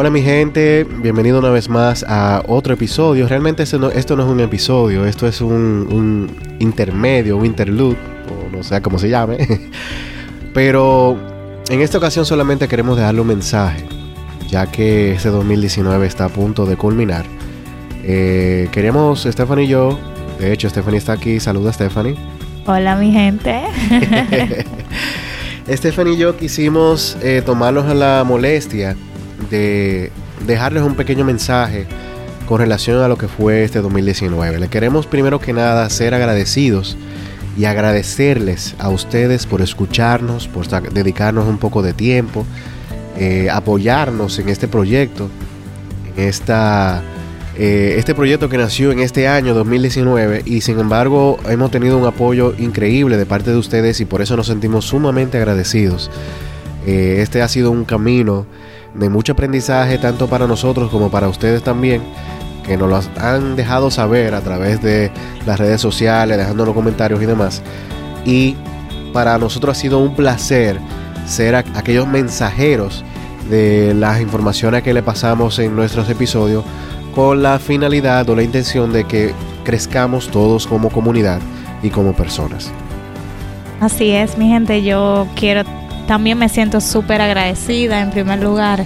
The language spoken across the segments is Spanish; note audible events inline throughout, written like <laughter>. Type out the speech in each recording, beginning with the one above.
Hola mi gente, bienvenido una vez más a otro episodio. Realmente esto no, esto no es un episodio, esto es un, un intermedio, un interlude, o no sé cómo se llame. <laughs> Pero en esta ocasión solamente queremos dejarle un mensaje, ya que este 2019 está a punto de culminar. Eh, queríamos, Stephanie y yo, de hecho Stephanie está aquí, saluda Stephanie. Hola mi gente. <laughs> Stephanie y yo quisimos eh, tomarnos a la molestia de dejarles un pequeño mensaje con relación a lo que fue este 2019. Le queremos primero que nada ser agradecidos y agradecerles a ustedes por escucharnos, por dedicarnos un poco de tiempo, eh, apoyarnos en este proyecto, en esta, eh, este proyecto que nació en este año 2019 y sin embargo hemos tenido un apoyo increíble de parte de ustedes y por eso nos sentimos sumamente agradecidos. Eh, este ha sido un camino de mucho aprendizaje tanto para nosotros como para ustedes también que nos lo han dejado saber a través de las redes sociales, dejando los comentarios y demás. Y para nosotros ha sido un placer ser aquellos mensajeros de las informaciones que le pasamos en nuestros episodios con la finalidad o la intención de que crezcamos todos como comunidad y como personas. Así es, mi gente, yo quiero, también me siento súper agradecida en primer lugar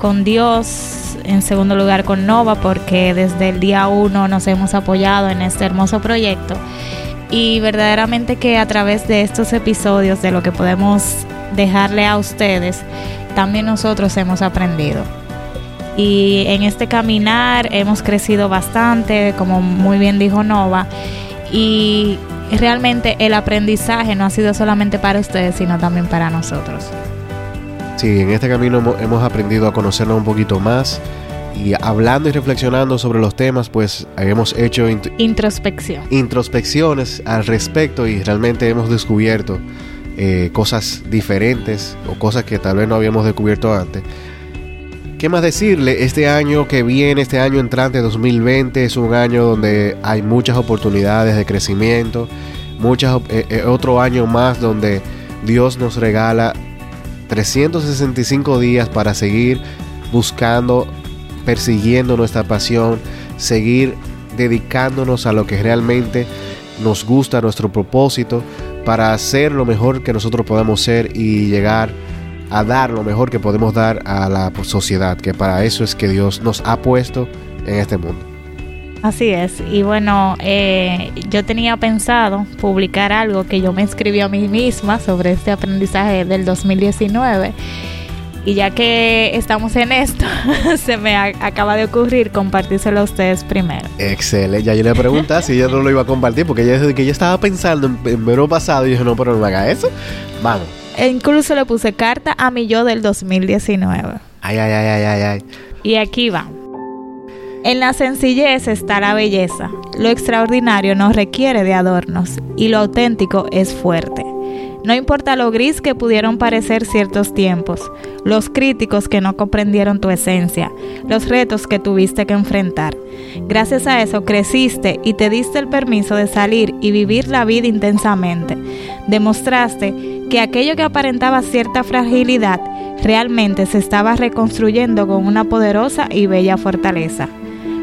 con Dios en segundo lugar con Nova porque desde el día uno nos hemos apoyado en este hermoso proyecto y verdaderamente que a través de estos episodios de lo que podemos dejarle a ustedes, también nosotros hemos aprendido. Y en este caminar hemos crecido bastante, como muy bien dijo Nova, y realmente el aprendizaje no ha sido solamente para ustedes, sino también para nosotros. Sí, en este camino hemos aprendido a conocernos un poquito más y hablando y reflexionando sobre los temas, pues hemos hecho introspección. introspecciones al respecto y realmente hemos descubierto eh, cosas diferentes o cosas que tal vez no habíamos descubierto antes. ¿Qué más decirle? Este año que viene, este año entrante 2020, es un año donde hay muchas oportunidades de crecimiento, muchas, eh, eh, otro año más donde Dios nos regala 365 días para seguir buscando, persiguiendo nuestra pasión, seguir dedicándonos a lo que realmente nos gusta, nuestro propósito, para hacer lo mejor que nosotros podamos ser y llegar a dar lo mejor que podemos dar a la sociedad, que para eso es que Dios nos ha puesto en este mundo. Así es, y bueno, eh, yo tenía pensado publicar algo que yo me escribí a mí misma sobre este aprendizaje del 2019. Y ya que estamos en esto, <laughs> se me acaba de ocurrir compartírselo a ustedes primero. Excelente, ya yo le pregunté si yo no lo iba a compartir, porque ella desde que yo estaba pensando en, en verano pasado, y dije, no, pero no haga eso. Vamos. E incluso le puse carta a mi yo del 2019. Ay, ay, ay, ay, ay, ay. Y aquí va. En la sencillez está la belleza. Lo extraordinario no requiere de adornos y lo auténtico es fuerte. No importa lo gris que pudieron parecer ciertos tiempos, los críticos que no comprendieron tu esencia, los retos que tuviste que enfrentar. Gracias a eso creciste y te diste el permiso de salir y vivir la vida intensamente. Demostraste que aquello que aparentaba cierta fragilidad realmente se estaba reconstruyendo con una poderosa y bella fortaleza.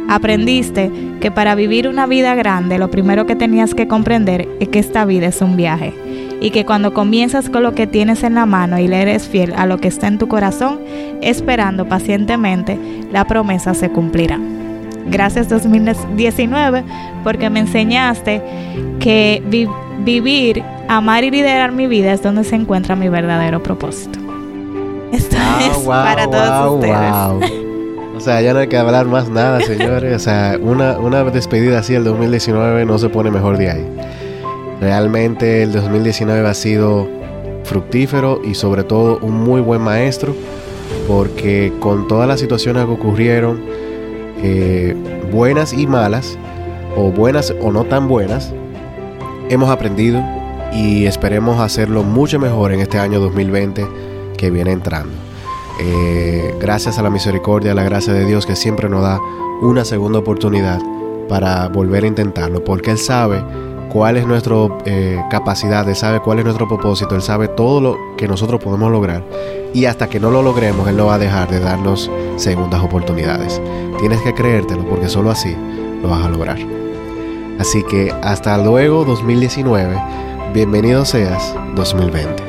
Aprendiste que para vivir una vida grande lo primero que tenías que comprender es que esta vida es un viaje y que cuando comienzas con lo que tienes en la mano y le eres fiel a lo que está en tu corazón, esperando pacientemente, la promesa se cumplirá. Gracias 2019 porque me enseñaste que vivir, amar y liderar mi vida es donde se encuentra mi verdadero propósito. Esto es para todos ustedes. <laughs> O sea, ya no hay que hablar más nada, señores. O sea, una, una despedida así el 2019 no se pone mejor de ahí. Realmente el 2019 ha sido fructífero y sobre todo un muy buen maestro porque con todas las situaciones que ocurrieron, eh, buenas y malas, o buenas o no tan buenas, hemos aprendido y esperemos hacerlo mucho mejor en este año 2020 que viene entrando. Eh, gracias a la misericordia, a la gracia de Dios que siempre nos da una segunda oportunidad para volver a intentarlo, porque Él sabe cuál es nuestra eh, capacidad, Él sabe cuál es nuestro propósito, Él sabe todo lo que nosotros podemos lograr. Y hasta que no lo logremos, Él no va a dejar de darnos segundas oportunidades. Tienes que creértelo porque solo así lo vas a lograr. Así que hasta luego 2019, bienvenido seas 2020.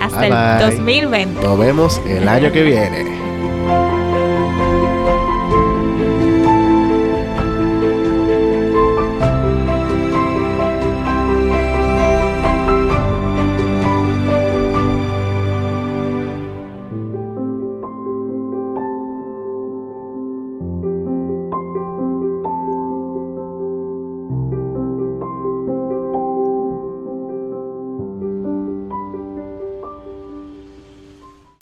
Hasta el 2020. Nos vemos el año que viene.